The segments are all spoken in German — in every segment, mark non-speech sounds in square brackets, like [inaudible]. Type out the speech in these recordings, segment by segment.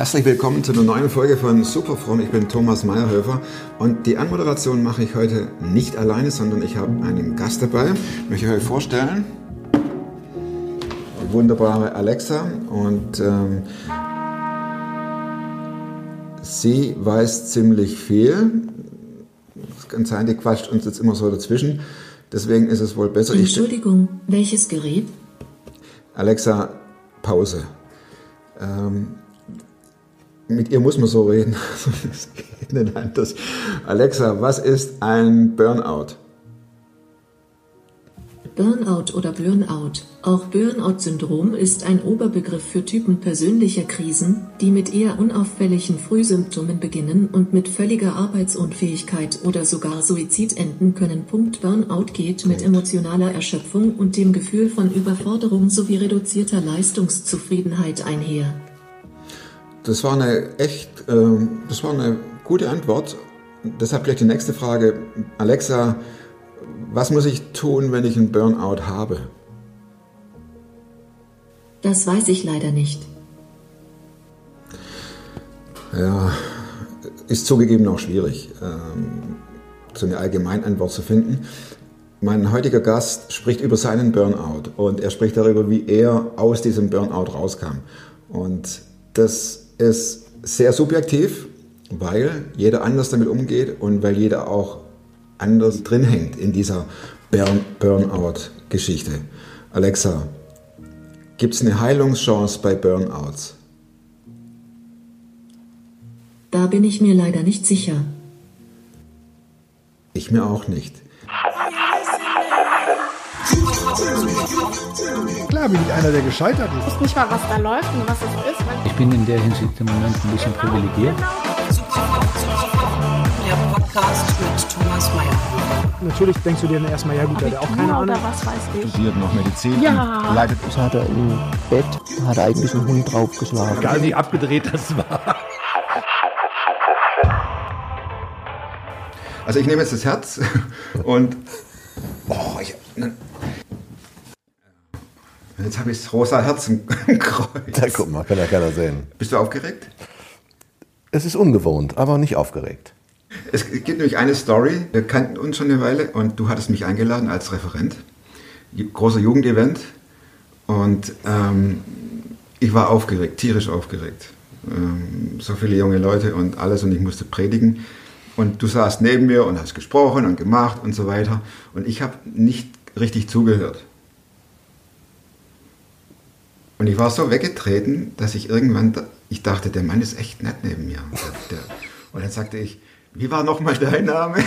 Herzlich willkommen zu einer neuen Folge von Superfrom. Ich bin Thomas Meyerhöfer und die Anmoderation mache ich heute nicht alleine, sondern ich habe einen Gast dabei. Ich möchte euch vorstellen. Die wunderbare Alexa und ähm, sie weiß ziemlich viel. Es kann sein, die quatscht uns jetzt immer so dazwischen. Deswegen ist es wohl besser. Entschuldigung, welches Gerät? Alexa, Pause. Ähm, mit ihr muss man so reden. [laughs] Das geht nicht anders. Alexa, was ist ein Burnout? Burnout oder Burnout, auch Burnout-Syndrom ist ein Oberbegriff für Typen persönlicher Krisen, die mit eher unauffälligen Frühsymptomen beginnen und mit völliger Arbeitsunfähigkeit oder sogar Suizid enden können. Punkt Burnout geht mit emotionaler Erschöpfung und dem Gefühl von Überforderung sowie reduzierter Leistungszufriedenheit einher. Das war eine echt, äh, das war eine gute Antwort. Deshalb gleich die nächste Frage. Alexa, was muss ich tun, wenn ich einen Burnout habe? Das weiß ich leider nicht. Ja, ist zugegeben auch schwierig, ähm, so eine Allgemeinantwort zu finden. Mein heutiger Gast spricht über seinen Burnout und er spricht darüber, wie er aus diesem Burnout rauskam. Und das ist sehr subjektiv, weil jeder anders damit umgeht und weil jeder auch anders drin hängt in dieser Burn Burnout-Geschichte. Alexa, gibt es eine Heilungschance bei Burnouts? Da bin ich mir leider nicht sicher. Ich mir auch nicht. Klar bin ich einer, der gescheitert ist. Ich weiß nicht mal, was da läuft und was es ist. Ich bin in der Hinsicht im Moment ein bisschen privilegiert. Der Podcast mit Thomas Mayer. Natürlich denkst du dir dann erstmal, ja gut, der hat auch keine Ahnung. was weiß ich. studiert noch Medizin Ja. und leitet Das hat er im Bett, hat er eigentlich einen Hund draufgeschlagen. Egal wie abgedreht das war. Also ich nehme jetzt das Herz und oh, ich, ne, jetzt habe ich das rosa Herz im Kreuz. Da guck mal, kann ja keiner sehen. Bist du aufgeregt? Es ist ungewohnt, aber nicht aufgeregt. Es gibt nämlich eine Story. Wir kannten uns schon eine Weile und du hattest mich eingeladen als Referent. Großer Jugendevent. Und ähm, ich war aufgeregt, tierisch aufgeregt. Ähm, so viele junge Leute und alles und ich musste predigen. Und du saßt neben mir und hast gesprochen und gemacht und so weiter. Und ich habe nicht richtig zugehört. Und ich war so weggetreten, dass ich irgendwann, ich dachte, der Mann ist echt nett neben mir. Und dann sagte ich, wie war nochmal dein Name?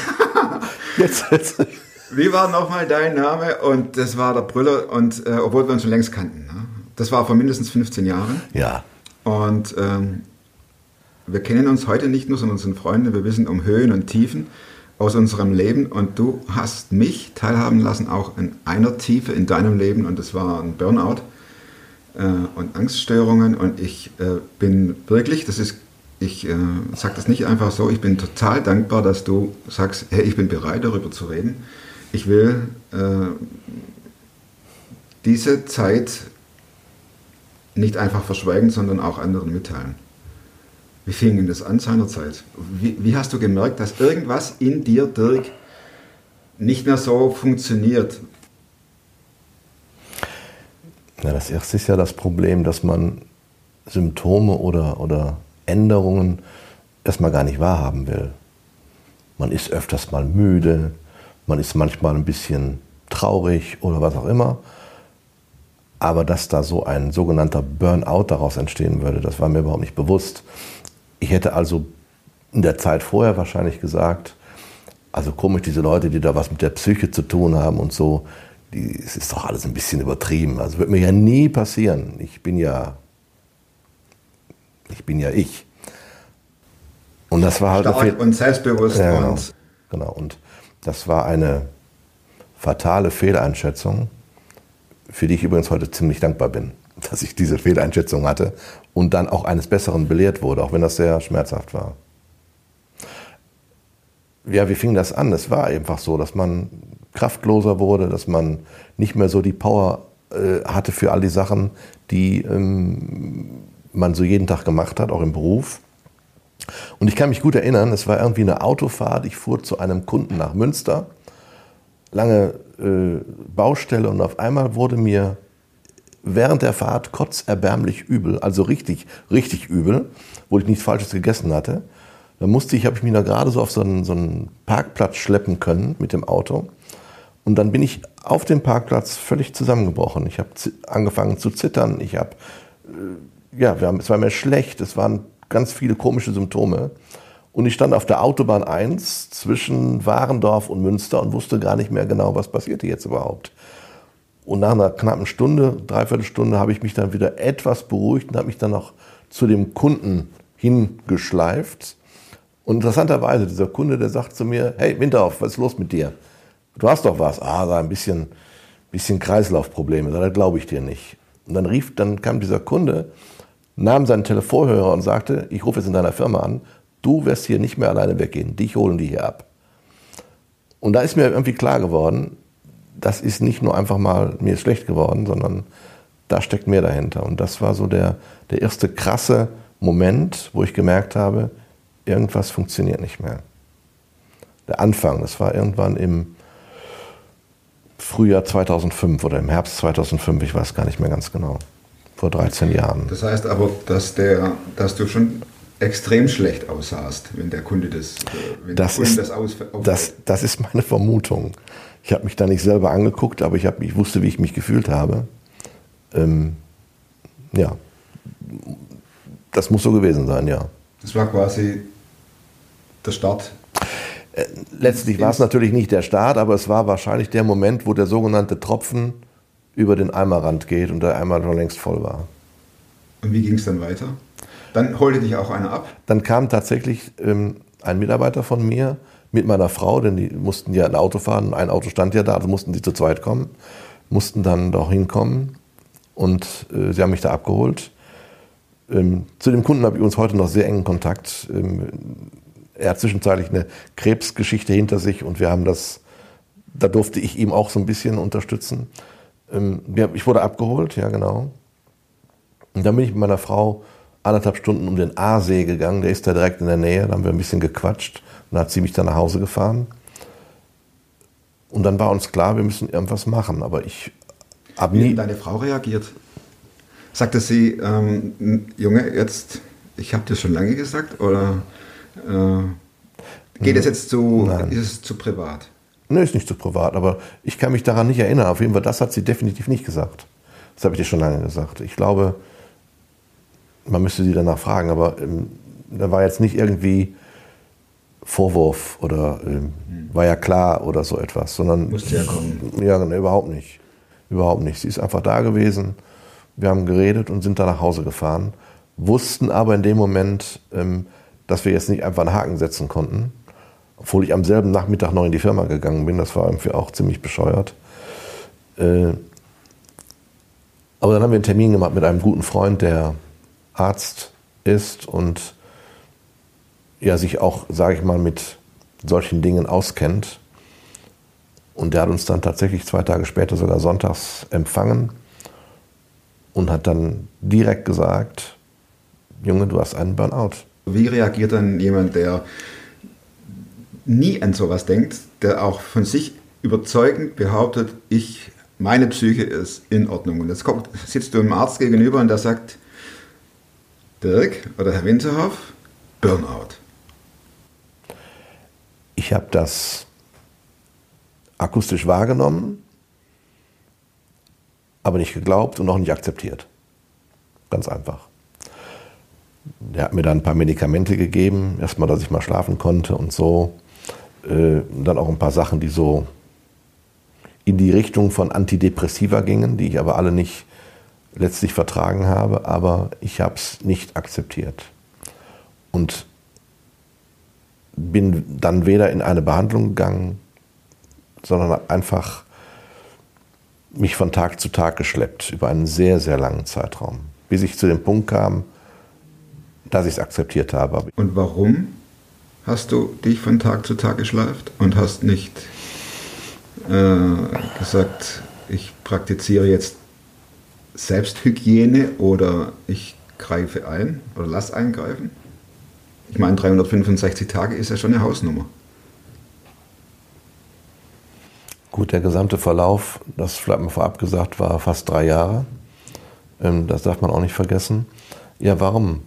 [laughs] Jetzt, jetzt. [laughs] Wie war nochmal dein Name? Und das war der Brüller, und äh, obwohl wir uns schon längst kannten. Ne? Das war vor mindestens 15 Jahren. Ja, Und ähm, wir kennen uns heute nicht nur, sondern sind Freunde. Wir wissen um Höhen und Tiefen aus unserem Leben. Und du hast mich teilhaben lassen, auch in einer Tiefe in deinem Leben. Und das war ein Burnout äh, und Angststörungen. Und ich äh, bin wirklich, das ist, ich äh, sage das nicht einfach so, ich bin total dankbar, dass du sagst, hey, ich bin bereit, darüber zu reden. Ich will äh, diese Zeit nicht einfach verschweigen, sondern auch anderen mitteilen. Wie fing denn das an seinerzeit? Wie, wie hast du gemerkt, dass irgendwas in dir, Dirk, nicht mehr so funktioniert? Na, das erste ist ja das Problem, dass man Symptome oder, oder Änderungen erstmal gar nicht wahrhaben will. Man ist öfters mal müde, man ist manchmal ein bisschen traurig oder was auch immer. Aber dass da so ein sogenannter Burnout daraus entstehen würde, das war mir überhaupt nicht bewusst. Ich hätte also in der Zeit vorher wahrscheinlich gesagt, also komisch, diese Leute, die da was mit der Psyche zu tun haben und so, die, es ist doch alles ein bisschen übertrieben. Also wird mir ja nie passieren. Ich bin ja, ich bin ja ich. Und das war halt Stark und selbstbewusst ja, genau. und genau. Und das war eine fatale Fehleinschätzung, für die ich übrigens heute ziemlich dankbar bin, [laughs] dass ich diese Fehleinschätzung hatte und dann auch eines Besseren belehrt wurde, auch wenn das sehr schmerzhaft war. Ja, wie fing das an? Es war einfach so, dass man kraftloser wurde, dass man nicht mehr so die Power äh, hatte für all die Sachen, die ähm, man so jeden Tag gemacht hat, auch im Beruf. Und ich kann mich gut erinnern, es war irgendwie eine Autofahrt. Ich fuhr zu einem Kunden nach Münster, lange äh, Baustelle und auf einmal wurde mir während der Fahrt kotzerbärmlich übel, also richtig, richtig übel, wo ich nichts Falsches gegessen hatte. Da musste ich, habe ich mich da gerade so auf so einen, so einen Parkplatz schleppen können mit dem Auto. Und dann bin ich auf dem Parkplatz völlig zusammengebrochen. Ich habe angefangen zu zittern. Ich habe, äh, ja, haben, es war mir schlecht. Es waren ganz viele komische Symptome. Und ich stand auf der Autobahn 1 zwischen Warendorf und Münster und wusste gar nicht mehr genau, was passierte jetzt überhaupt. Und nach einer knappen Stunde, dreiviertel Stunde, habe ich mich dann wieder etwas beruhigt und habe mich dann noch zu dem Kunden hingeschleift. Und interessanterweise, dieser Kunde, der sagt zu mir, hey Winterhoff, was ist los mit dir? Du hast doch was. Ah, da ein bisschen, bisschen Kreislaufprobleme. Da glaube ich dir nicht. Und dann rief, dann kam dieser Kunde, nahm seinen Telefonhörer und sagte, ich rufe jetzt in deiner Firma an, du wirst hier nicht mehr alleine weggehen. Dich holen die hier ab. Und da ist mir irgendwie klar geworden, das ist nicht nur einfach mal, mir ist schlecht geworden, sondern da steckt mehr dahinter. Und das war so der, der erste krasse Moment, wo ich gemerkt habe, irgendwas funktioniert nicht mehr. Der Anfang, das war irgendwann im Frühjahr 2005 oder im Herbst 2005, ich weiß gar nicht mehr ganz genau, vor 13 Jahren. Das heißt aber, dass, der, dass du schon extrem schlecht aussahst, wenn der Kunde das, äh, wenn das, Kunde ist, das aus, das, das ist meine Vermutung. Ich habe mich da nicht selber angeguckt, aber ich, hab, ich wusste, wie ich mich gefühlt habe. Ähm, ja, das muss so gewesen sein, ja. Das war quasi der Start. Äh, letztlich war es natürlich nicht der Start, aber es war wahrscheinlich der Moment, wo der sogenannte Tropfen über den Eimerrand geht und der Eimer schon längst voll war. Und wie ging es dann weiter? Dann holte dich auch einer ab? Dann kam tatsächlich ähm, ein Mitarbeiter von mir mit meiner Frau, denn die mussten ja ein Auto fahren, ein Auto stand ja da, also mussten sie zu zweit kommen, mussten dann doch hinkommen und äh, sie haben mich da abgeholt. Ähm, zu dem Kunden habe ich uns heute noch sehr engen Kontakt. Ähm, er hat zwischenzeitlich eine Krebsgeschichte hinter sich und wir haben das, da durfte ich ihm auch so ein bisschen unterstützen. Ähm, ich wurde abgeholt, ja genau. Und dann bin ich mit meiner Frau anderthalb Stunden um den Aasee gegangen, der ist da direkt in der Nähe, da haben wir ein bisschen gequatscht und dann hat sie mich dann nach Hause gefahren. Und dann war uns klar, wir müssen irgendwas machen, aber ich habe nie... Wie deine Frau reagiert? Sagte sie, ähm, Junge, jetzt, ich habe dir schon lange gesagt, oder äh, geht es jetzt zu, Nein. ist es zu privat? Nö, ist nicht zu privat, aber ich kann mich daran nicht erinnern. Auf jeden Fall, das hat sie definitiv nicht gesagt. Das habe ich dir schon lange gesagt. Ich glaube, man müsste sie danach fragen, aber ähm, da war jetzt nicht irgendwie Vorwurf oder ähm, war ja klar oder so etwas, sondern. Musste ja kommen. Ja, nee, überhaupt nicht. Überhaupt nicht. Sie ist einfach da gewesen. Wir haben geredet und sind dann nach Hause gefahren, wussten aber in dem Moment, ähm, dass wir jetzt nicht einfach einen Haken setzen konnten. Obwohl ich am selben Nachmittag noch in die Firma gegangen bin, das war irgendwie auch ziemlich bescheuert. Äh, aber dann haben wir einen Termin gemacht mit einem guten Freund, der Arzt ist und ja sich auch, sage ich mal, mit solchen Dingen auskennt. Und der hat uns dann tatsächlich zwei Tage später sogar sonntags empfangen und hat dann direkt gesagt, Junge, du hast einen Burnout. Wie reagiert dann jemand, der nie an sowas denkt, der auch von sich überzeugend behauptet, ich, meine Psyche ist in Ordnung. Und jetzt kommt, sitzt du einem Arzt gegenüber und der sagt, Dirk oder Herr Winterhoff, Burnout. Ich habe das akustisch wahrgenommen, aber nicht geglaubt und auch nicht akzeptiert. Ganz einfach. Der hat mir dann ein paar Medikamente gegeben, erstmal, dass ich mal schlafen konnte und so. Äh, dann auch ein paar Sachen, die so in die Richtung von Antidepressiva gingen, die ich aber alle nicht letztlich vertragen habe, aber ich habe es nicht akzeptiert. Und bin dann weder in eine Behandlung gegangen, sondern einfach mich von Tag zu Tag geschleppt über einen sehr, sehr langen Zeitraum, bis ich zu dem Punkt kam, dass ich es akzeptiert habe. Und warum hast du dich von Tag zu Tag geschleift und hast nicht äh, gesagt, ich praktiziere jetzt Selbsthygiene oder ich greife ein oder lass eingreifen. Ich meine, 365 Tage ist ja schon eine Hausnummer. Gut, der gesamte Verlauf, das vielleicht mal vorab gesagt, war fast drei Jahre. Ähm, Das darf man auch nicht vergessen. Ja, warum?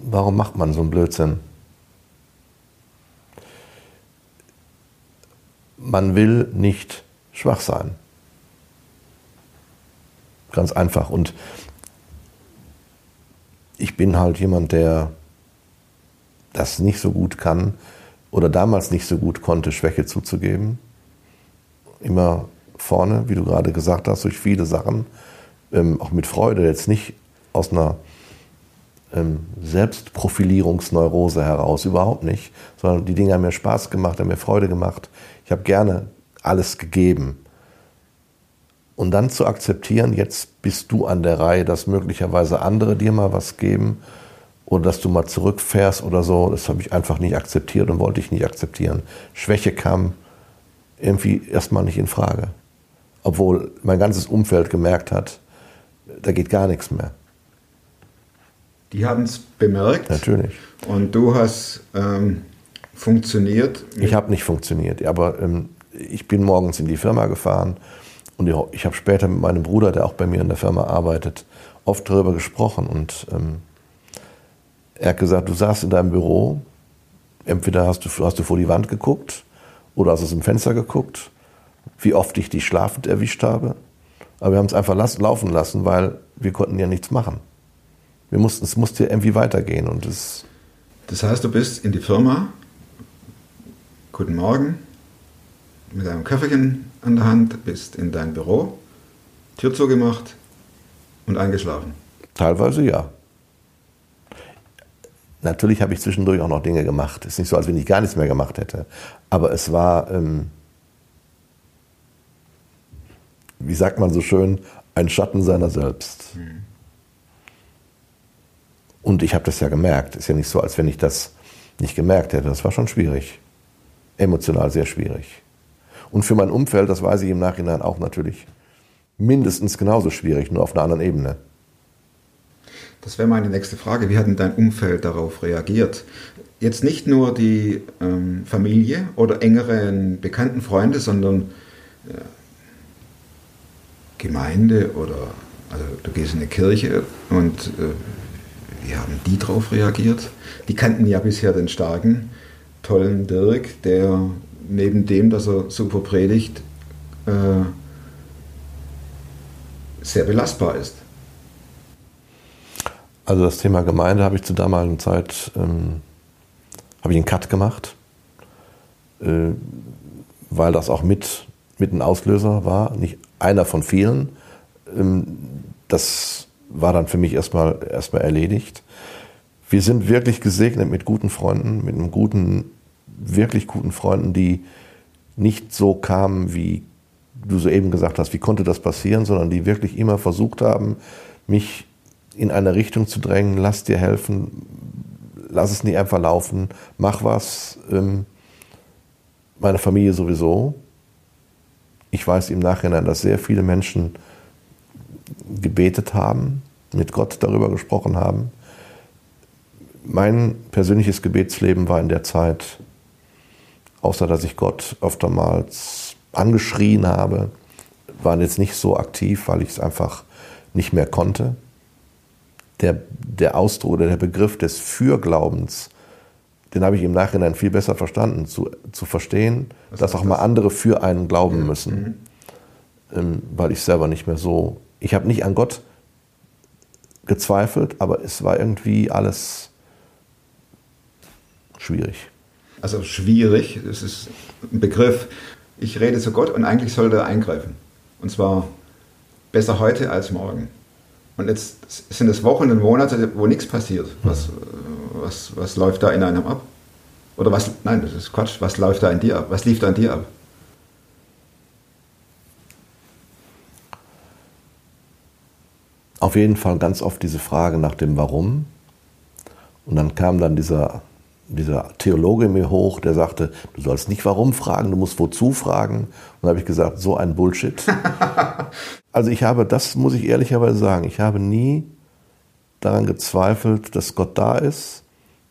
Warum macht man so einen Blödsinn? Man will nicht schwach sein. Ganz einfach. Und ich bin halt jemand, der das nicht so gut kann oder damals nicht so gut konnte, Schwäche zuzugeben. Immer vorne, wie du gerade gesagt hast, durch viele Sachen, ähm, auch mit Freude, jetzt nicht aus einer Selbstprofilierungsneurose heraus, überhaupt nicht, sondern die Dinge haben mir Spaß gemacht, haben mir Freude gemacht. Ich habe gerne alles gegeben. Und dann zu akzeptieren, jetzt bist du an der Reihe, dass möglicherweise andere dir mal was geben oder dass du mal zurückfährst oder so, das habe ich einfach nicht akzeptiert und wollte ich nicht akzeptieren. Schwäche kam irgendwie erstmal nicht in Frage. Obwohl mein ganzes Umfeld gemerkt hat, da geht gar nichts mehr. Die haben es bemerkt Natürlich. und du hast ähm, funktioniert. Ich habe nicht funktioniert, aber ähm, ich bin morgens in die Firma gefahren und ich, habe später mit meinem Bruder, der auch bei mir in der Firma arbeitet, oft darüber gesprochen und ähm, er hat gesagt, du saßt in deinem Büro, entweder hast du, hast du vor die Wand geguckt oder hast aus dem Fenster geguckt, wie oft ich dich schlafend erwischt habe. Aber wir haben es einfach las- laufen lassen, weil wir konnten ja nichts machen. Wir mussten, es musste irgendwie weitergehen und es, Das heißt, du bist in die Firma, guten Morgen, mit einem Köfferchen an der Hand, bist in dein Büro, Tür zugemacht und eingeschlafen. Teilweise ja. Natürlich habe ich zwischendurch auch noch Dinge gemacht. Es ist nicht so, als wenn ich gar nichts mehr gemacht hätte. Aber es war, ähm, wie sagt man so schön, ein Schatten seiner selbst. Und ich habe das ja gemerkt. Ist ja nicht so, als wenn ich das nicht gemerkt hätte. Das war schon schwierig. Emotional sehr schwierig. Und für mein Umfeld, das weiß ich im Nachhinein auch natürlich, mindestens genauso schwierig, nur auf einer anderen Ebene. Das wäre meine nächste Frage. Wie hat denn dein Umfeld darauf reagiert? Jetzt nicht nur die ähm, Familie oder engeren bekannten Freunde, sondern äh, Gemeinde oder also du gehst in eine Kirche und äh, wie haben die darauf reagiert? Die kannten ja bisher den starken, tollen Dirk, der neben dem, dass er super predigt, äh, sehr belastbar ist. Also das Thema Gemeinde habe ich zur damaligen Zeit ähm, habe ich einen Cut gemacht, äh, weil das auch mit, mit ein Auslöser war, nicht einer von vielen. Ähm, das war dann für mich erstmal erstmal erledigt. Wir sind wirklich gesegnet mit guten Freunden, mit einem guten, wirklich guten Freunden, die nicht so kamen, wie du soeben gesagt hast, wie konnte das passieren, sondern die wirklich immer versucht haben, mich in eine Richtung zu drängen, lass dir helfen, lass es nicht einfach laufen, mach was. Ähm, meine Familie sowieso. Ich weiß im Nachhinein, dass sehr viele Menschen gebetet haben, mit Gott darüber gesprochen haben. Mein persönliches Gebetsleben war in der Zeit, außer dass ich Gott oftmals angeschrien habe, war jetzt nicht so aktiv, weil ich es einfach nicht mehr konnte. Der, der Ausdruck oder der Begriff des Fürglaubens, den habe ich im Nachhinein viel besser verstanden, zu, zu verstehen, Was dass auch mal das? andere für einen glauben müssen, ähm, weil ich selber nicht mehr so, ich habe nicht an Gott gezweifelt, aber es war irgendwie alles schwierig. Also schwierig, das ist ein Begriff. Ich rede zu Gott und eigentlich sollte er eingreifen. Und zwar besser heute als morgen. Und jetzt sind es Wochen und Monate, wo nichts passiert. Was, was, was läuft da in einem ab? Oder was, nein, das ist Quatsch. Was läuft da in dir ab? Was lief da in dir ab? Auf jeden Fall ganz oft diese Frage nach dem Warum. Und dann kam dann dieser, dieser Theologe mir hoch, der sagte, du sollst nicht warum fragen, du musst wozu fragen. Und dann habe ich gesagt, so ein Bullshit. [laughs] also ich habe, das muss ich ehrlicherweise sagen, ich habe nie daran gezweifelt, dass Gott da ist.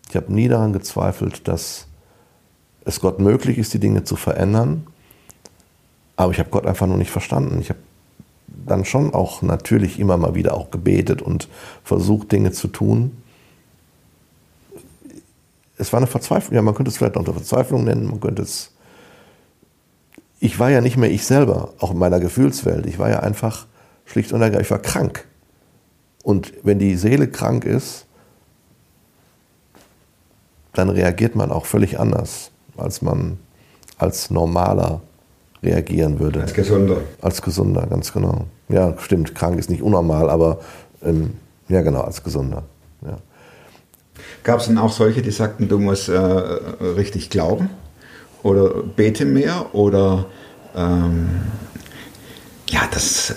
Ich habe nie daran gezweifelt, dass es Gott möglich ist, die Dinge zu verändern. Aber ich habe Gott einfach nur nicht verstanden. Ich habe dann schon auch natürlich immer mal wieder auch gebetet und versucht, Dinge zu tun. Es war eine Verzweiflung, ja, man könnte es vielleicht eine Verzweiflung nennen, man könnte es. Ich war ja nicht mehr ich selber, auch in meiner Gefühlswelt. Ich war ja einfach schlicht und ergreifend, ich war krank. Und wenn die Seele krank ist, dann reagiert man auch völlig anders, als man als normaler reagieren würde. Als gesunder. Als gesunder, ganz genau. Ja, stimmt, krank ist nicht unnormal, aber ähm, ja genau, als gesunder. Ja. Gab es denn auch solche, die sagten, du musst äh, richtig glauben? Oder bete mehr? Oder ähm, ja, das äh,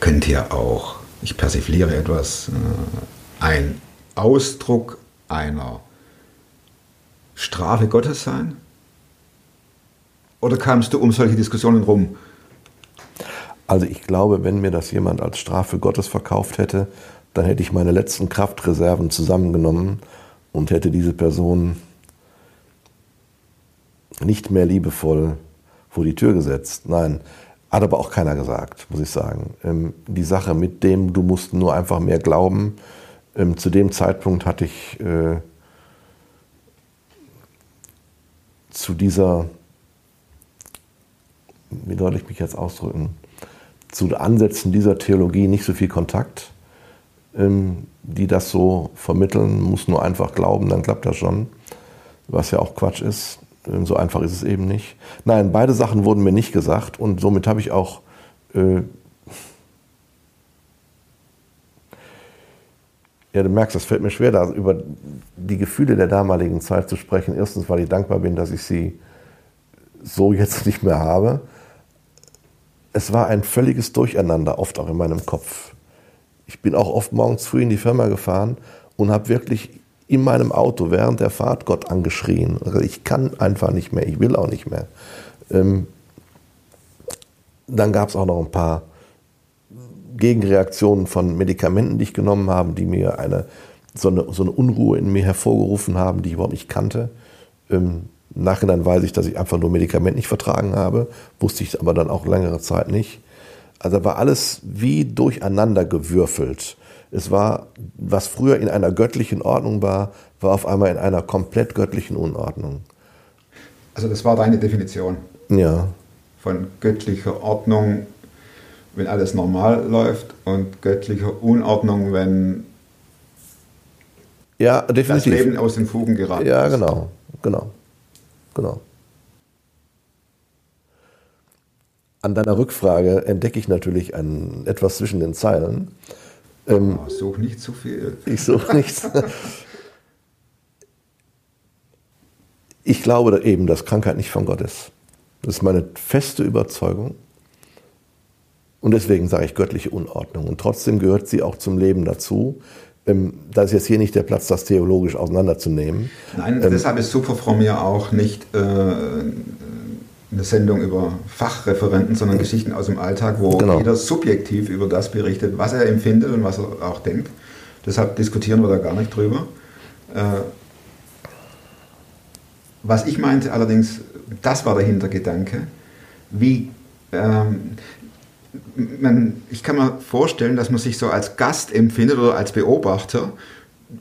könnte ja auch, ich persifliere etwas, äh, ein Ausdruck einer Strafe Gottes sein? Oder kamst du um solche Diskussionen rum? Also ich glaube, wenn mir das jemand als Strafe Gottes verkauft hätte, dann hätte ich meine letzten Kraftreserven zusammengenommen und hätte diese Person nicht mehr liebevoll vor die Tür gesetzt. Nein, hat aber auch keiner gesagt, muss ich sagen. Ähm, die Sache mit dem, du musst nur einfach mehr glauben, ähm, zu dem Zeitpunkt hatte ich äh, zu dieser wie soll ich mich jetzt ausdrücken, zu Ansätzen dieser Theologie nicht so viel Kontakt, ähm, die das so vermitteln, muss nur einfach glauben, dann klappt das schon, was ja auch Quatsch ist. Ähm, so einfach ist es eben nicht. Nein, beide Sachen wurden mir nicht gesagt und somit habe ich auch äh, Ja, du merkst, es fällt mir schwer, da über die Gefühle der damaligen Zeit zu sprechen. Erstens, weil ich dankbar bin, dass ich sie so jetzt [laughs] nicht mehr habe es war ein völliges Durcheinander, oft auch in meinem Kopf. Ich bin auch oft morgens früh in die Firma gefahren und habe wirklich in meinem Auto während der Fahrt Gott angeschrien. Also ich kann einfach nicht mehr, ich will auch nicht mehr. Ähm, dann gab es auch noch ein paar Gegenreaktionen von Medikamenten, die ich genommen habe, die mir eine so, eine so eine Unruhe in mir hervorgerufen haben, die ich überhaupt nicht kannte. Ähm, im Nachhinein weiß ich, dass ich einfach nur Medikament nicht vertragen habe, wusste ich aber dann auch längere Zeit nicht. Also war alles wie durcheinander gewürfelt. Es war, was früher in einer göttlichen Ordnung war, war auf einmal in einer komplett göttlichen Unordnung. Also das war deine Definition? Ja. Von göttlicher Ordnung, wenn alles normal läuft und göttlicher Unordnung, wenn ja, definitiv. das Leben aus den Fugen geraten Ja, ist. genau, genau. Genau. An deiner Rückfrage entdecke ich natürlich ein, etwas zwischen den Zeilen. Ähm, oh, such nicht zu viel. Ich suche nichts. ich glaube eben, dass Krankheit nicht von Gott ist. Das ist meine feste Überzeugung. Und deswegen sage ich göttliche Unordnung. Und trotzdem gehört sie auch zum Leben dazu. Ähm, da ist jetzt hier nicht der Platz, das theologisch auseinanderzunehmen. Nein, ähm, deshalb ist Super von mir auch nicht äh, eine Sendung über Fachreferenten, sondern mhm. Geschichten aus dem Alltag, wo genau. jeder subjektiv über das berichtet, was er empfindet und was er auch denkt. Deshalb diskutieren wir da gar nicht drüber. Äh, was ich meinte allerdings, das war der Hintergedanke, wie ähm, man, ich kann mir vorstellen, dass man sich so als Gast empfindet oder als Beobachter,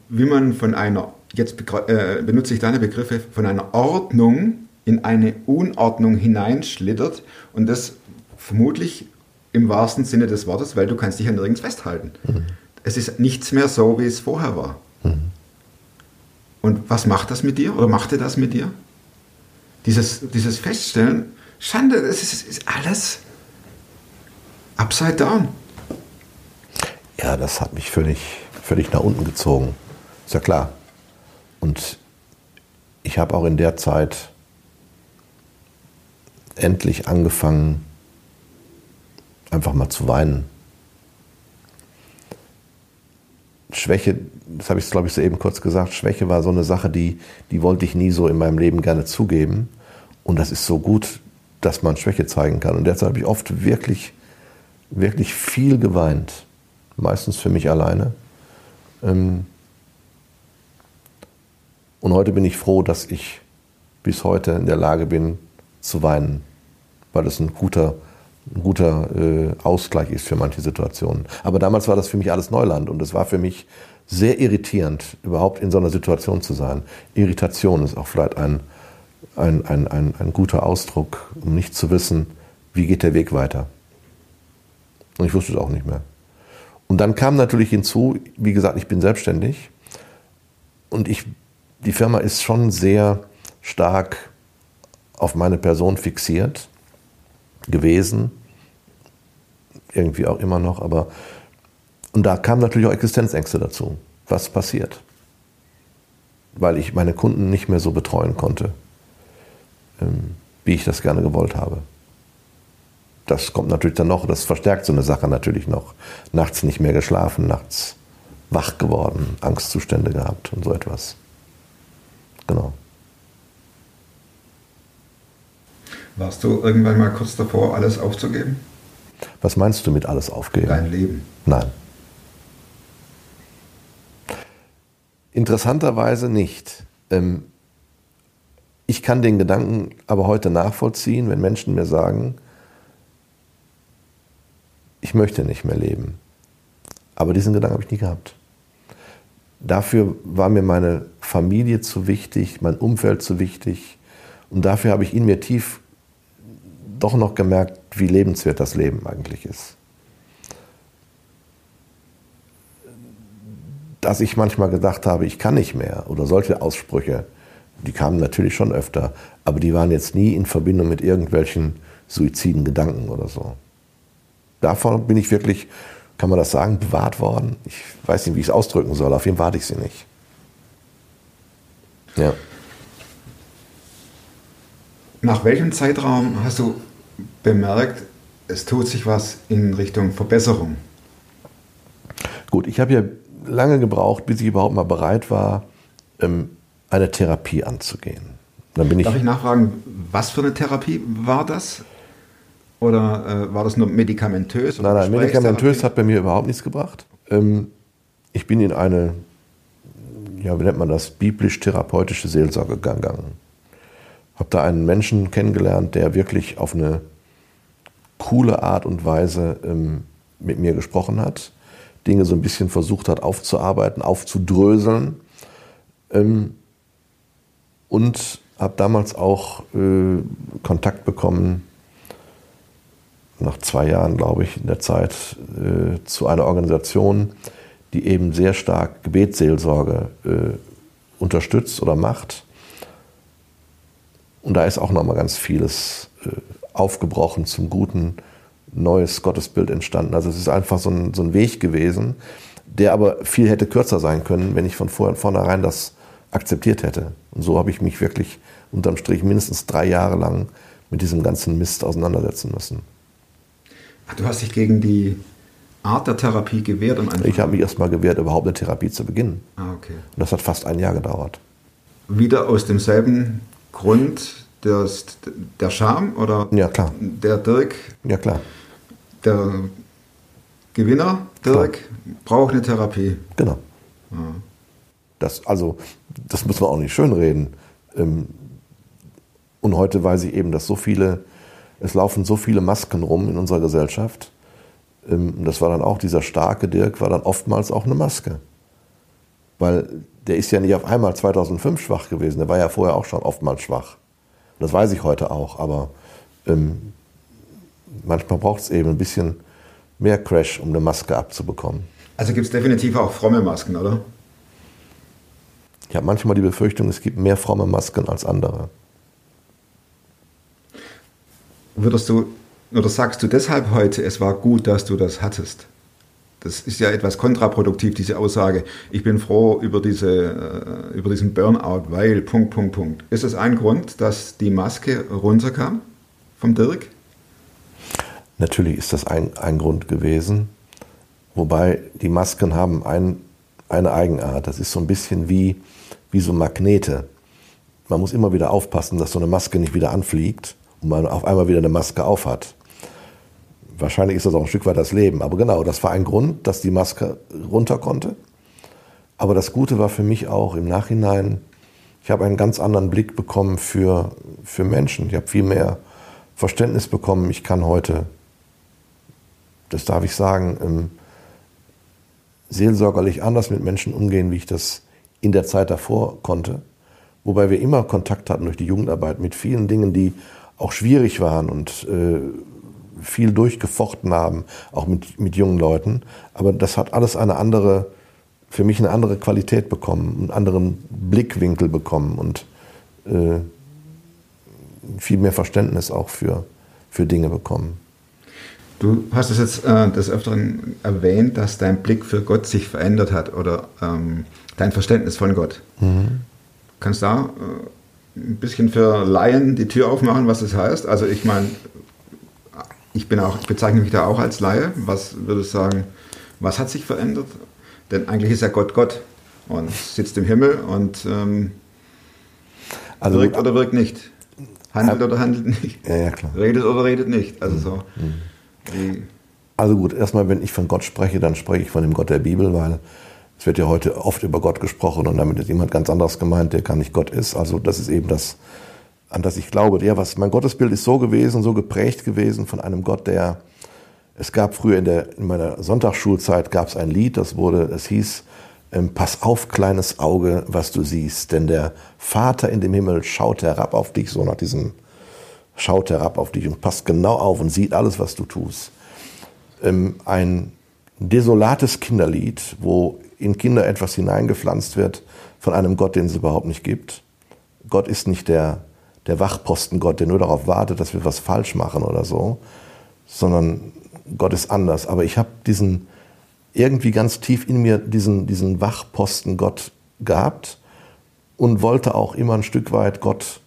wie man von einer, jetzt äh, benutze ich deine Begriffe, von einer Ordnung in eine Unordnung hineinschlittert und das vermutlich im wahrsten Sinne des Wortes, weil du kannst dich ja nirgends festhalten. Mhm. Es ist nichts mehr so, wie es vorher war. Mhm. Und was macht das mit dir oder machte das mit dir? Dieses, dieses Feststellen, Schande, das ist, ist alles upside down. Ja, das hat mich völlig, völlig nach unten gezogen. Ist ja klar. Und ich habe auch in der Zeit endlich angefangen, einfach mal zu weinen. Schwäche, das habe ich glaube ich so eben kurz gesagt, Schwäche war so eine Sache, die, die wollte ich nie so in meinem Leben gerne zugeben. Und das ist so gut, dass man Schwäche zeigen kann. Und derzeit habe ich oft wirklich wirklich viel geweint. Meistens für mich alleine. Ähm, und heute bin ich froh, dass ich bis heute in der Lage bin zu weinen, weil es ein guter, ein guter äh, Ausgleich ist für manche Situationen. Aber damals war das für mich alles Neuland und es war für mich sehr irritierend, überhaupt in so einer Situation zu sein. Irritation ist auch vielleicht ein, ein, ein, ein, ein guter Ausdruck, um nicht zu wissen, wie geht der Weg weiter. Und ich wusste es auch nicht mehr. Und dann kam natürlich hinzu, wie gesagt, ich bin selbstständig und ich, die Firma ist schon sehr stark auf meine Person fixiert gewesen, irgendwie auch immer noch, aber und da kamen natürlich auch Existenzängste dazu. Was passiert? Weil ich meine Kunden nicht mehr so betreuen konnte, ähm, wie ich das gerne gewollt habe. Das kommt natürlich dann noch, das verstärkt so eine Sache natürlich noch. Nachts nicht mehr geschlafen, nachts wach geworden, Angstzustände gehabt und so etwas. Genau. Warst du irgendwann mal kurz davor, alles aufzugeben? Was meinst du mit alles aufgeben? Dein Leben. Nein. Interessanterweise nicht. Ähm, ich kann den Gedanken aber heute nachvollziehen, wenn Menschen mir sagen, ich möchte nicht mehr leben. Aber diesen Gedanken habe ich nie gehabt. Dafür war mir meine Familie zu wichtig, mein Umfeld zu wichtig. Und dafür habe ich in mir tief doch noch gemerkt, wie lebenswert das Leben eigentlich ist. Dass ich manchmal gedacht habe, ich kann nicht mehr oder solche Aussprüche, die kamen natürlich schon öfter, aber die waren jetzt nie in Verbindung mit irgendwelchen suiziden Gedanken oder so. Davon bin ich wirklich, kann man das sagen, bewahrt worden. Ich weiß nicht, wie ich es ausdrücken soll, auf jeden Fall warte ich sie nicht. Ja. Nach welchem Zeitraum hast du bemerkt, es tut sich was in Richtung Verbesserung? Gut, ich habe ja lange gebraucht, bis ich überhaupt mal bereit war, ähm, eine Therapie anzugehen. Dann bin Darf ich, ich nachfragen, was für eine Therapie war das? Oder äh, war das nur medikamentös? nein, nein, medikamentös hat bei mir überhaupt nichts gebracht. Ähm, ich bin in eine, ja, wie nennt man das, biblisch-therapeutische Seelsorge gegangen. Habe da einen Menschen kennengelernt, der wirklich auf eine coole Art und Weise ähm, mit mir gesprochen hat, Dinge so ein bisschen versucht hat aufzuarbeiten, aufzudröseln. Ähm, und habe damals auch äh, Kontakt bekommen, nach zwei Jahren, glaube ich, in der Zeit, äh, zu einer Organisation, die eben sehr stark Gebetsseelsorge äh, unterstützt oder macht. Und da ist auch nochmal ganz vieles äh, aufgebrochen zum Guten, neues Gottesbild entstanden. Also es ist einfach so ein, so ein Weg gewesen, der aber viel hätte kürzer sein können, wenn ich von vor- vornherein das akzeptiert hätte. Und so habe ich mich wirklich unterm Strich mindestens drei Jahre lang mit diesem ganzen Mist auseinandersetzen müssen. Ach, Du hast dich gegen die Art der Therapie gewehrt am Anfang? Ich habe mich erstmal gewehrt, überhaupt eine Therapie zu beginnen. Ah, okay. Und das hat fast ein Jahr gedauert. Wieder aus demselben Grund des, der Scham oder Ja, klar. der Dirk, Ja, klar. der Gewinner, Dirk, braucht eine Therapie. Genau. Das, also, das muss man auch nicht schönreden. Ähm, Und heute weiß ich eben, dass so viele, es laufen so viele Masken rum in unserer Gesellschaft. Ähm, Und das war dann auch, dieser starke Dirk war dann oftmals auch eine Maske. Weil der ist ja nicht auf einmal 2005 schwach gewesen, der war ja vorher auch schon oftmals schwach. Das weiß ich heute auch, aber ähm, manchmal braucht es eben ein bisschen mehr Crash, um eine Maske abzubekommen. Also gibt es definitiv auch fromme Masken, oder? Ich habe manchmal die Befürchtung, es gibt mehr fromme Masken als andere. Würdest du, oder sagst du deshalb heute, es war gut, dass du das hattest? Das ist ja etwas kontraproduktiv, diese Aussage. Ich bin froh über, diese, äh, über diesen Burnout, weil, Punkt, Punkt, Punkt. Ist das ein Grund, dass die Maske runterkam vom Dirk? Natürlich ist das ein, ein Grund gewesen, wobei die Masken haben ein, eine Eigenart. Das ist so ein bisschen wie, wie so Magnete. Man muss immer wieder aufpassen, dass so eine Maske nicht wieder anfliegt und man auf einmal wieder eine Maske aufhat. Wahrscheinlich ist das auch ein Stück weit das Leben. Aber genau, das war ein Grund, dass die Maske runter konnte. Aber das Gute war für mich auch im Nachhinein, ich habe einen ganz anderen Blick bekommen für, für Menschen. Ich habe viel mehr Verständnis bekommen. Ich kann heute, das darf ich sagen, ähm, seelsorgerlich anders mit Menschen umgehen, wie ich das in der Zeit davor konnte. Wobei wir immer Kontakt hatten durch die Jugendarbeit mit vielen Dingen, die auch schwierig waren und äh, viel durchgefochten haben, auch mit, mit jungen Leuten. Aber das hat alles eine andere, für mich eine andere Qualität bekommen, einen anderen Blickwinkel bekommen und äh, viel mehr Verständnis auch für, für Dinge bekommen. Du hast es jetzt äh, des Öfteren erwähnt, dass dein Blick für Gott sich verändert hat oder ähm, dein Verständnis von Gott. Mhm. Kannst du da äh, ein bisschen für Laien die Tür aufmachen, was das heißt? Also ich meine, ich bin auch, ich bezeichne mich da auch als Laie. Was würdest du sagen, was hat sich verändert? Denn eigentlich ist ja Gott Gott und sitzt im Himmel und ähm, Also- wirkt oder wirkt nicht. Handelt oder handelt nicht. Ja, ja, klar. Redet oder redet nicht. Also so. Die, Also gut, erstmal, wenn ich von Gott spreche, dann spreche ich von dem Gott der Bibel, weil es wird ja heute oft über Gott gesprochen und damit ist jemand ganz anderes gemeint, der gar nicht Gott ist. Also das ist eben das, an das ich glaube. Ja, was, mein Gottesbild ist so gewesen, so geprägt gewesen von einem Gott, der, es gab früher in, der, in meiner Sonntagsschulzeit gab es ein Lied, das wurde, es hieß, ähm, pass auf, kleines Auge, was du siehst, denn der Vater in dem Himmel schaut herab auf dich, so nach diesem, schaut herab auf dich und passt genau auf und sieht alles, was du tust ähm, ein desolates Kinderlied, wo in Kinder etwas hineingepflanzt wird von einem Gott, den es überhaupt nicht gibt. Gott ist nicht der, der Wachpostengott, der nur darauf wartet, dass wir was falsch machen oder so, sondern Gott ist anders. Aber ich habe diesen irgendwie ganz tief in mir diesen, diesen Wachpostengott gehabt und wollte auch immer ein Stück weit Gott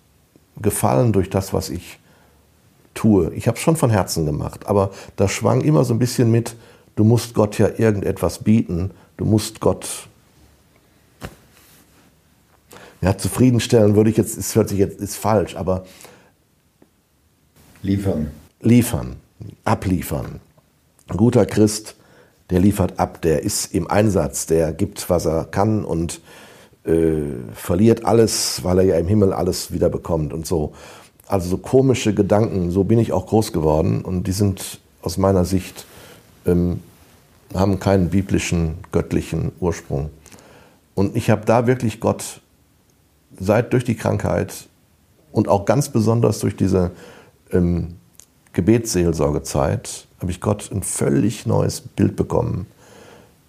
gefallen durch das, was ich tue. Ich habe es schon von Herzen gemacht, aber da schwang immer so ein bisschen mit, du musst Gott ja irgendetwas bieten, du musst Gott ja, zufriedenstellen, würde ich jetzt, es hört sich jetzt, ist falsch, aber liefern. liefern, abliefern. Ein guter Christ, der liefert ab, der ist im Einsatz, der gibt, was er kann und äh, verliert alles, weil er ja im Himmel alles wieder bekommt und so. Also so komische Gedanken, so bin ich auch groß geworden und die sind aus meiner Sicht, ähm, haben keinen biblischen, göttlichen Ursprung. Und ich habe da wirklich Gott seit durch die Krankheit und auch ganz besonders durch diese ähm, Gebetsseelsorgezeit habe ich Gott ein völlig neues Bild bekommen,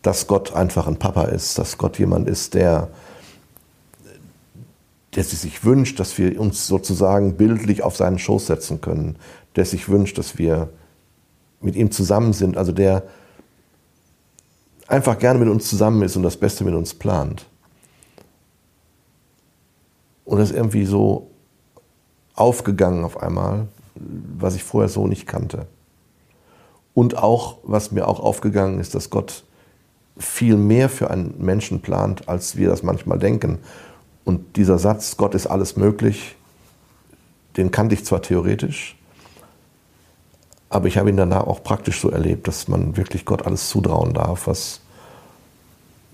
dass Gott einfach ein Papa ist, dass Gott jemand ist, der, der sich wünscht, dass wir uns sozusagen bildlich auf seinen Schoß setzen können, der sich wünscht, dass wir mit ihm zusammen sind, also der einfach gerne mit uns zusammen ist und das Beste mit uns plant. Und das ist irgendwie so aufgegangen auf einmal, was ich vorher so nicht kannte. Und auch, was mir auch aufgegangen ist, dass Gott viel mehr für einen Menschen plant, als wir das manchmal denken. Und dieser Satz, Gott ist alles möglich, den kannte ich zwar theoretisch, aber ich habe ihn danach auch praktisch so erlebt, dass man wirklich Gott alles zutrauen darf, was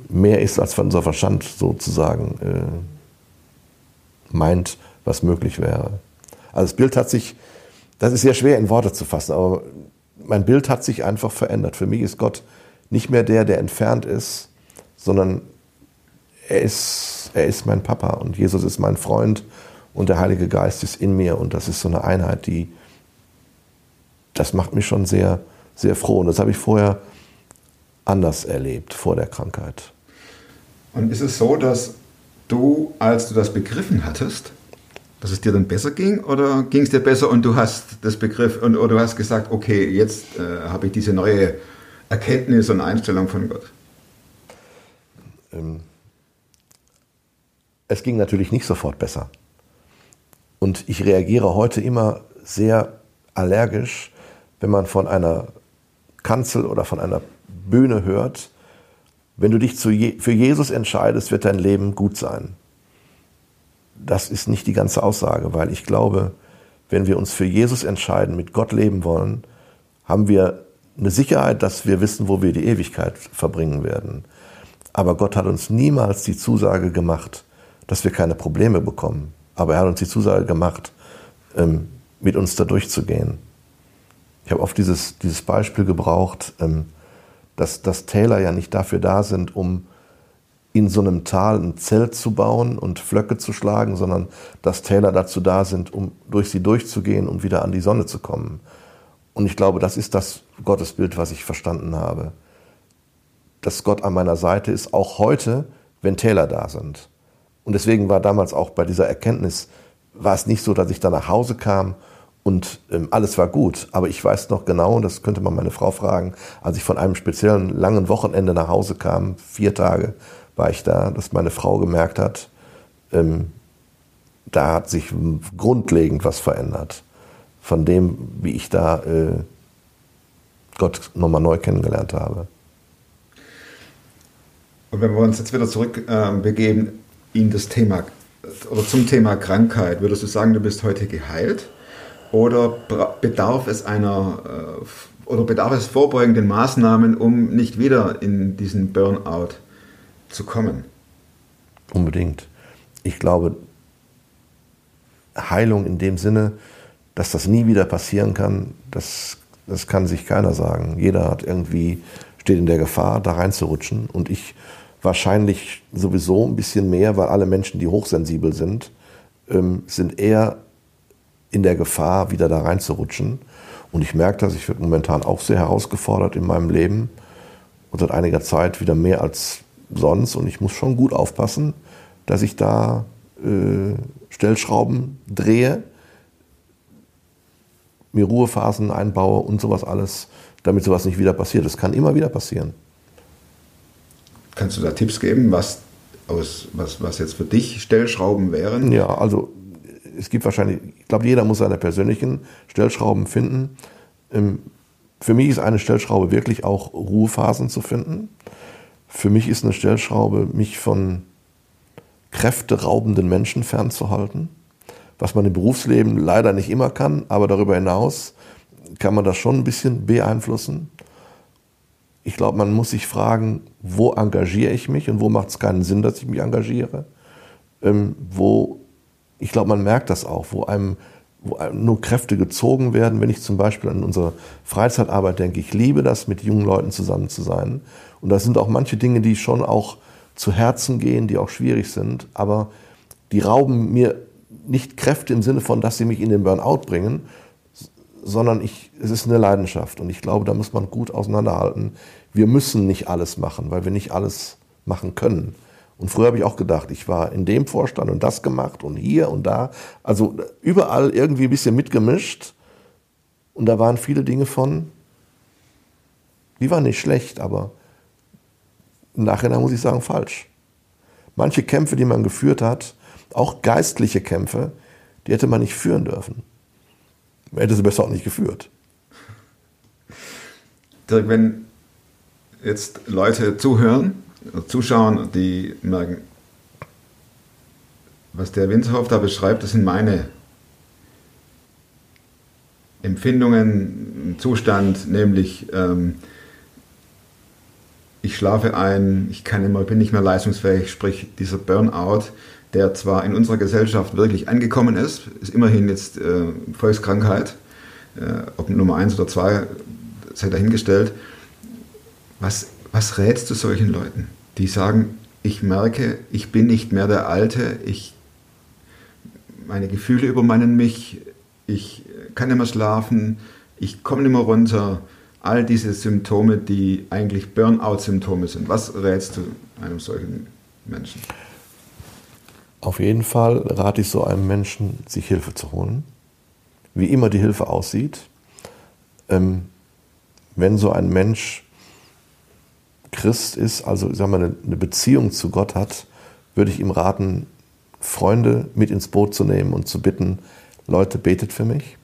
mehr ist, als unser Verstand sozusagen äh, meint, was möglich wäre. Also das Bild hat sich, das ist sehr schwer in Worte zu fassen, aber mein Bild hat sich einfach verändert. Für mich ist Gott nicht mehr der, der entfernt ist, sondern er ist, er ist mein Papa und Jesus ist mein Freund und der Heilige Geist ist in mir und das ist so eine Einheit, die, das macht mich schon sehr, sehr froh. Und das habe ich vorher anders erlebt, vor der Krankheit. Und ist es so, dass du, als du das begriffen hattest, dass es dir dann besser ging oder ging es dir besser und du hast das Begriff und oder du hast gesagt, okay, jetzt äh, habe ich diese neue Erkenntnis und Einstellung von Gott? Ähm, es ging natürlich nicht sofort besser. Und ich reagiere heute immer sehr allergisch, wenn man von einer Kanzel oder von einer Bühne hört, wenn du dich Je für Jesus entscheidest, wird dein Leben gut sein. Das ist nicht die ganze Aussage, weil ich glaube, wenn wir uns für Jesus entscheiden, mit Gott leben wollen, haben wir eine Sicherheit, dass wir wissen, wo wir die Ewigkeit verbringen werden. Aber Gott hat uns niemals die Zusage gemacht, dass wir keine Probleme bekommen. Aber er hat uns die Zusage gemacht, ähm, mit uns da durchzugehen. Ich habe oft dieses, dieses Beispiel gebraucht, ähm, dass, dass Täler ja nicht dafür da sind, um in so einem Tal ein Zelt zu bauen und Flöcke zu schlagen, sondern dass Täler dazu da sind, um durch sie durchzugehen und wieder an die Sonne zu kommen. Und ich glaube, das ist das Gottesbild, was ich verstanden habe. Dass Gott an meiner Seite ist, auch heute, wenn Täler da sind. Und deswegen war damals auch bei dieser Erkenntnis, war es nicht so, dass ich da nach Hause kam und ähm, alles war gut. Aber ich weiß noch genau, und das könnte man meine Frau fragen, als ich von einem speziellen langen Wochenende nach Hause kam, vier Tage war ich da, dass meine Frau gemerkt hat, ähm, da hat sich grundlegend was verändert von dem, wie ich da äh, Gott nochmal neu kennengelernt habe. Und wenn wir uns jetzt wieder zurückbegeben äh, begeben in das Thema oder zum Thema Krankheit, würdest du sagen, du bist heute geheilt? Oder bedarf es einer äh, oder bedarf es vorbeugenden Maßnahmen, um nicht wieder in diesen Burnout zu kommen? Unbedingt. Ich glaube, Heilung in dem Sinne, dass das nie wieder passieren kann, das, das kann sich keiner sagen. Jeder hat irgendwie, steht in der Gefahr, da reinzurutschen. Und ich wahrscheinlich sowieso ein bisschen mehr, weil alle Menschen, die hochsensibel sind, ähm, sind eher in der Gefahr, wieder da reinzurutschen. Und ich merke das, ich werde momentan auch sehr herausgefordert in meinem Leben und seit einiger Zeit wieder mehr als sonst. Und ich muss schon gut aufpassen, dass ich da äh, Stellschrauben drehe, mir Ruhephasen einbaue und sowas alles, damit sowas nicht wieder passiert. Das kann immer wieder passieren. Kannst du da Tipps geben, was, aus, was, was jetzt für dich Stellschrauben wären? Ja, also es gibt wahrscheinlich, ich glaube, jeder muss seine persönlichen Stellschrauben finden. Ähm, für mich ist eine Stellschraube wirklich auch Ruhephasen zu finden. Für mich ist eine Stellschraube, mich von kräfteraubenden Menschen fernzuhalten, was man im Berufsleben leider nicht immer kann, aber darüber hinaus kann man das schon ein bisschen beeinflussen. Ich glaube, man muss sich fragen, wo engagiere ich mich und wo macht es keinen Sinn, dass ich mich engagiere. Ähm, wo, ich glaube, man merkt das auch, wo einem, wo einem nur Kräfte gezogen werden. Wenn ich zum Beispiel an unsere Freizeitarbeit denke, ich liebe das, mit jungen Leuten zusammen zu sein. Und da sind auch manche Dinge, die schon auch zu Herzen gehen, die auch schwierig sind, aber die rauben mir nicht Kräfte im Sinne von, dass sie mich in den Burnout bringen, sondern ich, es ist eine Leidenschaft. Und ich glaube, da muss man gut auseinanderhalten. Wir müssen nicht alles machen, weil wir nicht alles machen können. Und früher habe ich auch gedacht, ich war in dem Vorstand und das gemacht und hier und da. Also überall irgendwie ein bisschen mitgemischt. Und da waren viele Dinge von, die waren nicht schlecht, aber im Nachhinein muss ich sagen, falsch. Manche Kämpfe, die man geführt hat, auch geistliche Kämpfe, die hätte man nicht führen dürfen. Man hätte sie besser auch nicht geführt. Dirk, wenn jetzt Leute zuhören, zuschauen, die merken, was der Winterhoff da beschreibt, das sind meine Empfindungen, Zustand, nämlich ähm, ich schlafe ein, ich kann immer, bin nicht mehr leistungsfähig, sprich dieser Burnout, der zwar in unserer Gesellschaft wirklich angekommen ist, ist immerhin jetzt äh, Volkskrankheit, äh, ob Nummer eins oder zwei, sei dahingestellt. Was, was rätst du solchen Leuten, die sagen, ich merke, ich bin nicht mehr der Alte, ich, meine Gefühle übermannen mich, ich kann nicht mehr schlafen, ich komme nicht mehr runter, all diese Symptome, die eigentlich Burnout-Symptome sind. Was rätst du einem solchen Menschen? Auf jeden Fall rate ich so einem Menschen, sich Hilfe zu holen. Wie immer die Hilfe aussieht. Ähm, wenn so ein Mensch Christ ist, also sagen wir, eine Beziehung zu Gott hat, würde ich ihm raten, Freunde mit ins Boot zu nehmen und zu bitten, Leute, betet für mich.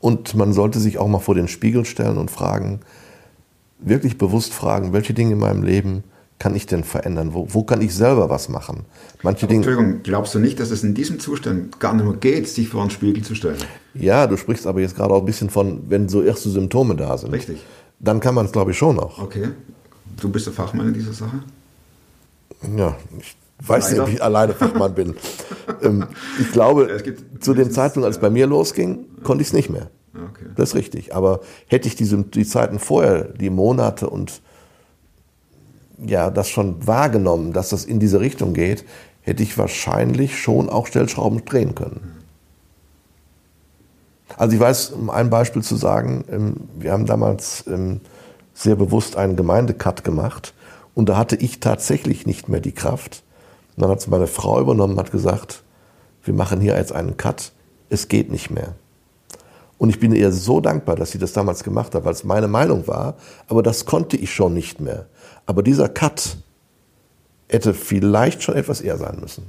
Und man sollte sich auch mal vor den Spiegel stellen und fragen, wirklich bewusst fragen, welche Dinge in meinem Leben kann ich denn verändern? Wo, wo kann ich selber was machen? Manche Dinge. Entschuldigung, glaubst du nicht, dass es in diesem Zustand gar nicht mehr geht, sich vor den Spiegel zu stellen? Ja, du sprichst aber jetzt gerade auch ein bisschen von, wenn so erste Symptome da sind. Richtig. dann kann man es, glaube ich, schon noch. Okay. Du bist der Fachmann in dieser Sache? Ja, ich weiß nicht, Leider. ob ich alleine Fachmann bin. [laughs] ähm, ich glaube, zu dem Zeitpunkt, als es bei mir losging, konnte ich es nicht mehr. Okay. Das ist richtig. Aber hätte ich diese, die Zeiten vorher, die Monate und ja, das schon wahrgenommen, dass das in diese Richtung geht, hätte ich wahrscheinlich schon auch Stellschrauben drehen können. Also ich weiß, um ein Beispiel zu sagen, ähm, wir haben damals ähm, sehr bewusst einen Gemeindecut gemacht und da hatte ich tatsächlich nicht mehr die Kraft. Und dann hat es meine Frau übernommen, hat gesagt, wir machen hier jetzt einen Cut, es geht nicht mehr. Und ich bin ihr so dankbar, dass sie das damals gemacht hat, weil es meine Meinung war, aber das konnte ich schon nicht mehr. Aber dieser Cut hätte vielleicht schon etwas eher sein müssen,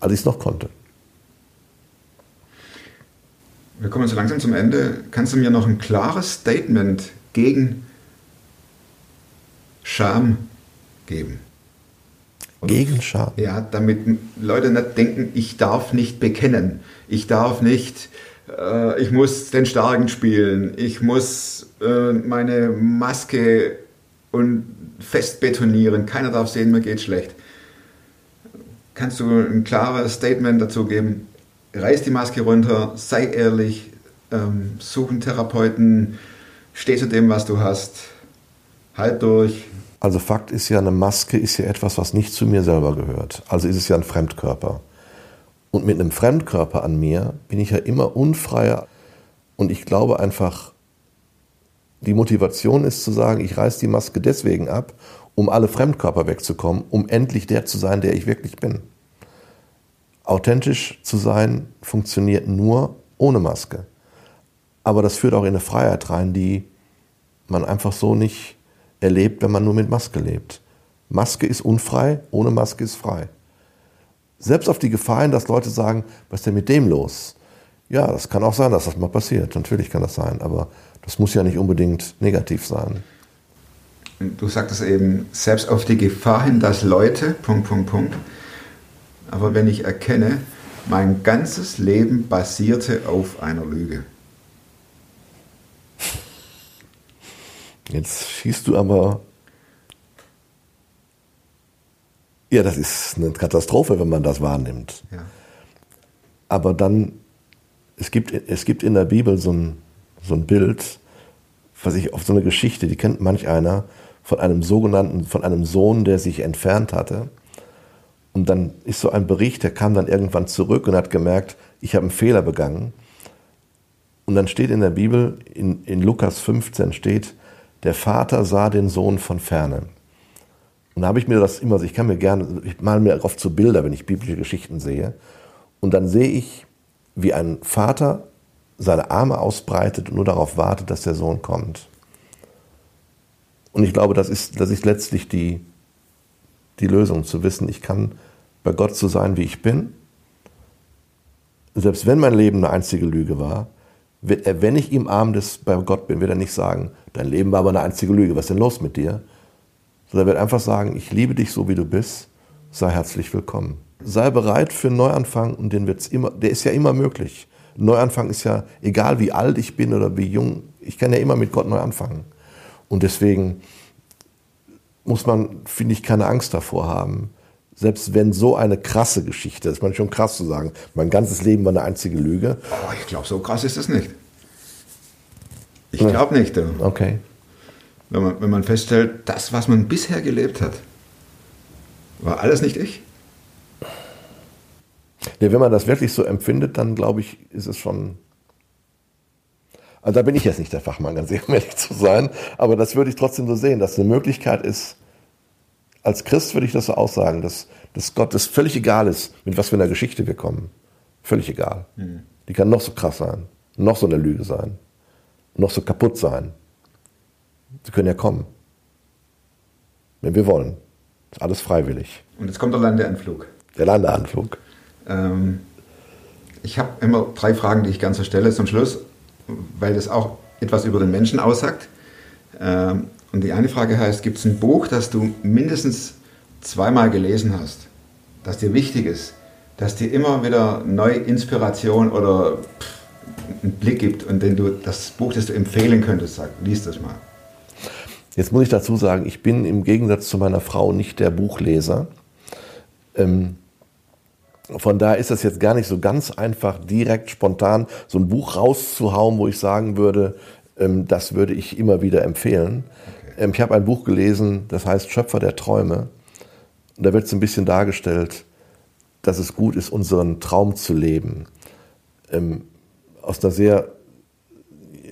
als ich es noch konnte. Wir kommen so langsam zum Ende. Kannst du mir noch ein klares Statement gegen Scham geben? Gegen Scham. Ja, damit Leute nicht denken, ich darf nicht bekennen. Ich darf nicht, äh, ich muss den Starken spielen. Ich muss äh, meine Maske und fest betonieren. Keiner darf sehen, mir geht schlecht. Kannst du ein klares Statement dazu geben? Reiß die Maske runter, sei ehrlich, ähm, such einen Therapeuten, steh zu dem, was du hast, halt durch. Also Fakt ist ja, eine Maske ist ja etwas, was nicht zu mir selber gehört. Also ist es ja ein Fremdkörper. Und mit einem Fremdkörper an mir bin ich ja immer unfreier. Und ich glaube einfach, die Motivation ist zu sagen, ich reiß die Maske deswegen ab, um alle Fremdkörper wegzukommen, um endlich der zu sein, der ich wirklich bin. Authentisch zu sein funktioniert nur ohne Maske. Aber das führt auch in eine Freiheit rein, die man einfach so nicht erlebt, wenn man nur mit Maske lebt. Maske ist unfrei, ohne Maske ist frei. Selbst auf die Gefahr hin, dass Leute sagen, was ist denn mit dem los? Ja, das kann auch sein, dass das mal passiert. Natürlich kann das sein, aber das muss ja nicht unbedingt negativ sein. Du sagtest eben, selbst auf die Gefahr hin, dass Leute, Punkt, Punkt, Punkt. Aber wenn ich erkenne, mein ganzes Leben basierte auf einer Lüge. Jetzt schießt du aber. Ja, das ist eine Katastrophe, wenn man das wahrnimmt. Ja. Aber dann, es gibt, es gibt in der Bibel so ein, so ein Bild, was ich auf so eine Geschichte, die kennt manch einer, von einem sogenannten, von einem Sohn, der sich entfernt hatte. Und dann ist so ein Bericht, der kam dann irgendwann zurück und hat gemerkt, ich habe einen Fehler begangen. Und dann steht in der Bibel, in, in Lukas 15 steht, der Vater sah den Sohn von ferne. Und da habe ich mir das immer, ich kann mir gerne, ich male mir oft so Bilder, wenn ich biblische Geschichten sehe. Und dann sehe ich, wie ein Vater seine Arme ausbreitet und nur darauf wartet, dass der Sohn kommt. Und ich glaube, das ist, das ist letztlich die, die Lösung, zu wissen, ich kann bei Gott so sein, wie ich bin. Selbst wenn mein Leben eine einzige Lüge war, wird er, wenn ich im Arm des bei Gott bin, wird er nicht sagen, dein Leben war aber eine einzige Lüge, was ist denn los mit dir? Sondern er wird einfach sagen, ich liebe dich so, wie du bist, sei herzlich willkommen. Sei bereit für einen Neuanfang und den wird's immer, der ist ja immer möglich. Neuanfang ist ja, egal wie alt ich bin oder wie jung, ich kann ja immer mit Gott neu anfangen. Und deswegen muss man, finde ich, keine Angst davor haben. Selbst wenn so eine krasse Geschichte, das ist man schon krass zu sagen, mein ganzes Leben war eine einzige Lüge. Oh, ich glaube, so krass ist es nicht. Ich glaube nicht. Okay. Wenn man, wenn man feststellt, das, was man bisher gelebt hat, war alles nicht ich. Nee, wenn man das wirklich so empfindet, dann glaube ich, ist es schon. Also da bin ich jetzt nicht der Fachmann, ganz [laughs] ehrlich zu sein, aber das würde ich trotzdem so sehen, dass eine Möglichkeit ist, als Christ würde ich das so aussagen, dass, dass Gott es völlig egal ist, mit was für einer Geschichte wir kommen. Völlig egal. Die kann noch so krass sein, noch so eine Lüge sein, noch so kaputt sein. Sie können ja kommen. Wenn wir wollen. Ist alles freiwillig. Und jetzt kommt der Landeanflug. Der Landeanflug. Ähm, ich habe immer drei Fragen, die ich gerne so stelle zum Schluss, weil das auch etwas über den Menschen aussagt. Ähm, und die eine Frage heißt, gibt es ein Buch, das du mindestens zweimal gelesen hast, das dir wichtig ist, das dir immer wieder neue Inspiration oder pff, einen Blick gibt und den du, das Buch, das du empfehlen könntest, sag, lies das mal. Jetzt muss ich dazu sagen, ich bin im Gegensatz zu meiner Frau nicht der Buchleser. Ähm, von daher ist das jetzt gar nicht so ganz einfach, direkt spontan so ein Buch rauszuhauen, wo ich sagen würde, ähm, das würde ich immer wieder empfehlen. Okay. Ähm, ich habe ein Buch gelesen, das heißt Schöpfer der Träume. Und da wird es ein bisschen dargestellt, dass es gut ist, unseren Traum zu leben. Ähm, aus einer sehr,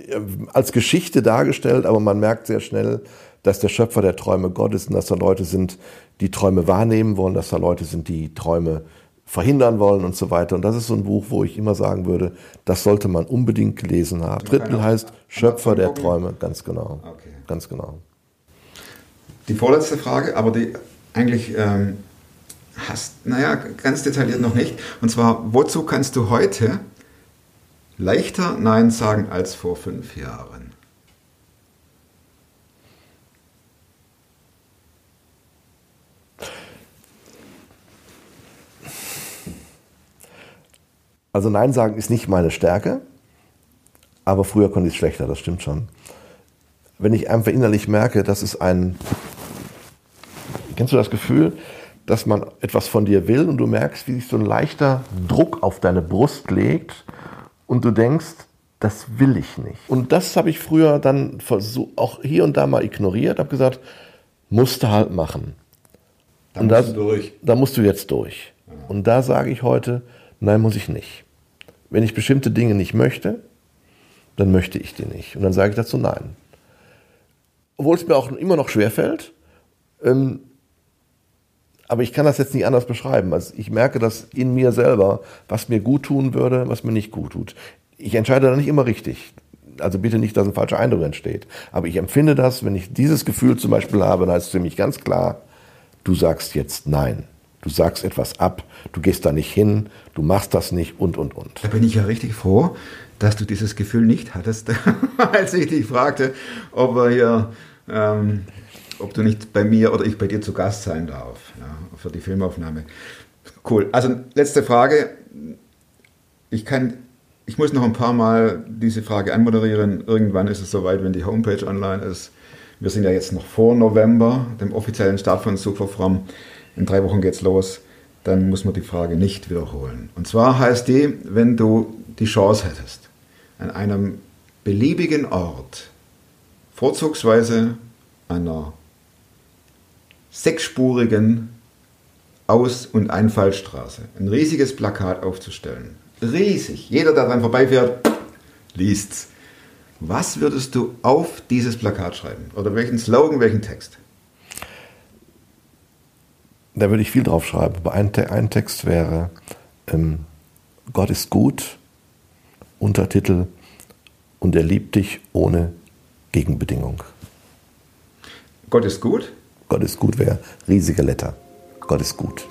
äh, als Geschichte dargestellt, aber man merkt sehr schnell, dass der Schöpfer der Träume Gott ist und dass da Leute sind, die Träume wahrnehmen wollen, dass da Leute sind, die Träume verhindern wollen und so weiter. Und das ist so ein Buch, wo ich immer sagen würde, das sollte man unbedingt gelesen haben. Drittel heißt Schöpfer der Träume, ganz genau. Okay. Ganz genau. Die vorletzte Frage, aber die eigentlich ähm, hast, naja, ganz detailliert noch nicht. Und zwar, wozu kannst du heute leichter Nein sagen als vor fünf Jahren? Also Nein sagen ist nicht meine Stärke, aber früher konnte ich es schlechter, das stimmt schon. Wenn ich einfach innerlich merke, das ist ein, kennst du das Gefühl, dass man etwas von dir will und du merkst, wie sich so ein leichter Druck auf deine Brust legt und du denkst, das will ich nicht. Und das habe ich früher dann auch hier und da mal ignoriert, habe gesagt, musst du halt machen. Da musst das, du durch. Da musst du jetzt durch. Und da sage ich heute, Nein, muss ich nicht. Wenn ich bestimmte Dinge nicht möchte, dann möchte ich die nicht. Und dann sage ich dazu Nein. Obwohl es mir auch immer noch schwerfällt, ähm, aber ich kann das jetzt nicht anders beschreiben. Also ich merke das in mir selber, was mir gut tun würde, was mir nicht gut tut. Ich entscheide da nicht immer richtig. Also bitte nicht, dass ein falscher Eindruck entsteht. Aber ich empfinde das, wenn ich dieses Gefühl zum Beispiel habe, dann ist es für mich ganz klar, du sagst jetzt Nein. Du sagst etwas ab, du gehst da nicht hin, du machst das nicht und, und, und. Da bin ich ja richtig froh, dass du dieses Gefühl nicht hattest, [laughs] als ich dich fragte, ob wir hier, ähm, ob du nicht bei mir oder ich bei dir zu Gast sein darf ja, für die Filmaufnahme. Cool. Also letzte Frage. Ich kann, ich muss noch ein paar Mal diese Frage anmoderieren. Irgendwann ist es soweit, wenn die Homepage online ist. Wir sind ja jetzt noch vor November, dem offiziellen Start von Superfrom in drei Wochen geht's los, dann muss man die Frage nicht wiederholen. Und zwar heißt die, wenn du die Chance hättest, an einem beliebigen Ort, vorzugsweise einer sechsspurigen Aus- und Einfallstraße, ein riesiges Plakat aufzustellen. Riesig. Jeder, der daran vorbeifährt, liest's. Was würdest du auf dieses Plakat schreiben? Oder welchen Slogan, welchen Text? Da würde ich viel drauf schreiben. Aber ein, ein Text wäre ähm, Gott ist gut, Untertitel und er liebt dich ohne Gegenbedingung. Gott ist gut? Gott ist gut wäre riesige Letter. Gott ist gut.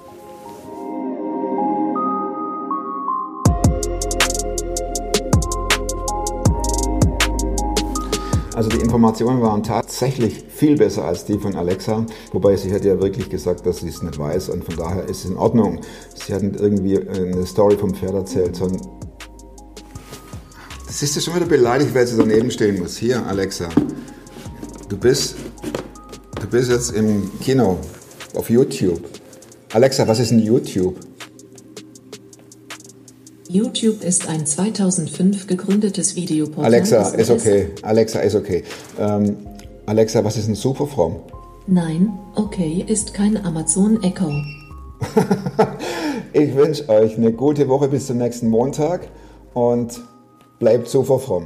Also die Informationen waren tatsächlich viel besser als die von Alexa, wobei sie hat ja wirklich gesagt, dass sie es nicht weiß und von daher ist es in Ordnung. Sie hatten irgendwie eine Story vom Pferd erzählt, sondern das ist ja schon wieder beleidigt, weil sie daneben stehen muss. Hier, Alexa, du bist, du bist jetzt im Kino auf YouTube. Alexa, was ist ein YouTube? YouTube ist ein 2005 gegründetes Videoportal. Alexa, ist okay. Alexa, ist okay. Ähm, Alexa, was ist ein Superfrom? Nein, okay ist kein Amazon Echo. [laughs] ich wünsche euch eine gute Woche bis zum nächsten Montag und bleibt super fromm.